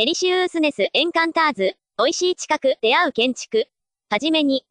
デリシウースネスエンカンターズ、美味しい近く出会う建築。はじめに、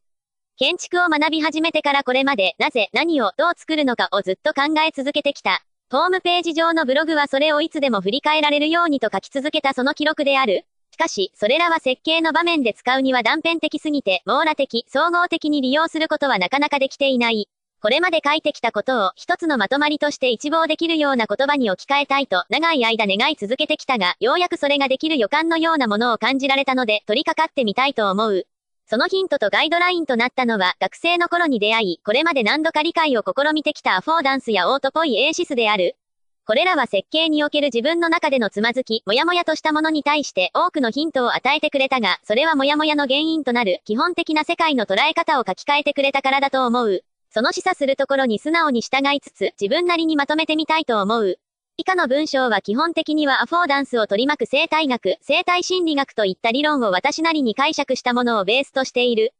建築を学び始めてからこれまでなぜ何をどう作るのかをずっと考え続けてきた。ホームページ上のブログはそれをいつでも振り返られるようにと書き続けたその記録である。しかし、それらは設計の場面で使うには断片的すぎて、網羅的、総合的に利用することはなかなかできていない。これまで書いてきたことを一つのまとまりとして一望できるような言葉に置き換えたいと長い間願い続けてきたが、ようやくそれができる予感のようなものを感じられたので取り掛かってみたいと思う。そのヒントとガイドラインとなったのは学生の頃に出会い、これまで何度か理解を試みてきたアフォーダンスやオートポイエーシスである。これらは設計における自分の中でのつまずき、もやもやとしたものに対して多くのヒントを与えてくれたが、それはもやもやの原因となる基本的な世界の捉え方を書き換えてくれたからだと思う。その示唆するところに素直に従いつつ、自分なりにまとめてみたいと思う。以下の文章は基本的にはアフォーダンスを取り巻く生態学、生態心理学といった理論を私なりに解釈したものをベースとしている。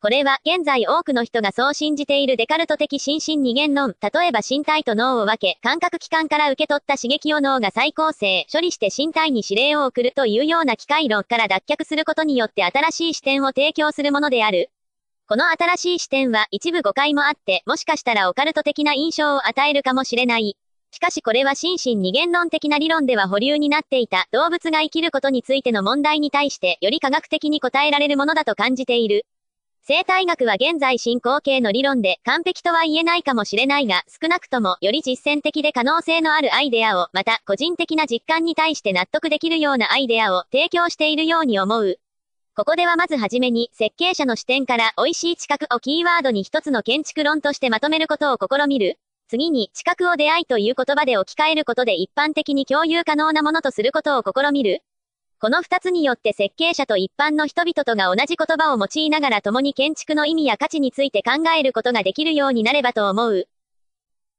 これは現在多くの人がそう信じているデカルト的心身二元論、例えば身体と脳を分け、感覚器官から受け取った刺激を脳が再構成、処理して身体に指令を送るというような機械論から脱却することによって新しい視点を提供するものである。この新しい視点は一部誤解もあって、もしかしたらオカルト的な印象を与えるかもしれない。しかしこれは心身二元論的な理論では保留になっていた動物が生きることについての問題に対してより科学的に答えられるものだと感じている。生態学は現在進行形の理論で完璧とは言えないかもしれないが、少なくともより実践的で可能性のあるアイデアを、また個人的な実感に対して納得できるようなアイデアを提供しているように思う。ここではまずはじめに、設計者の視点から美味しい近くをキーワードに一つの建築論としてまとめることを試みる。次に、近くを出会いという言葉で置き換えることで一般的に共有可能なものとすることを試みる。この二つによって設計者と一般の人々とが同じ言葉を用いながら共に建築の意味や価値について考えることができるようになればと思う。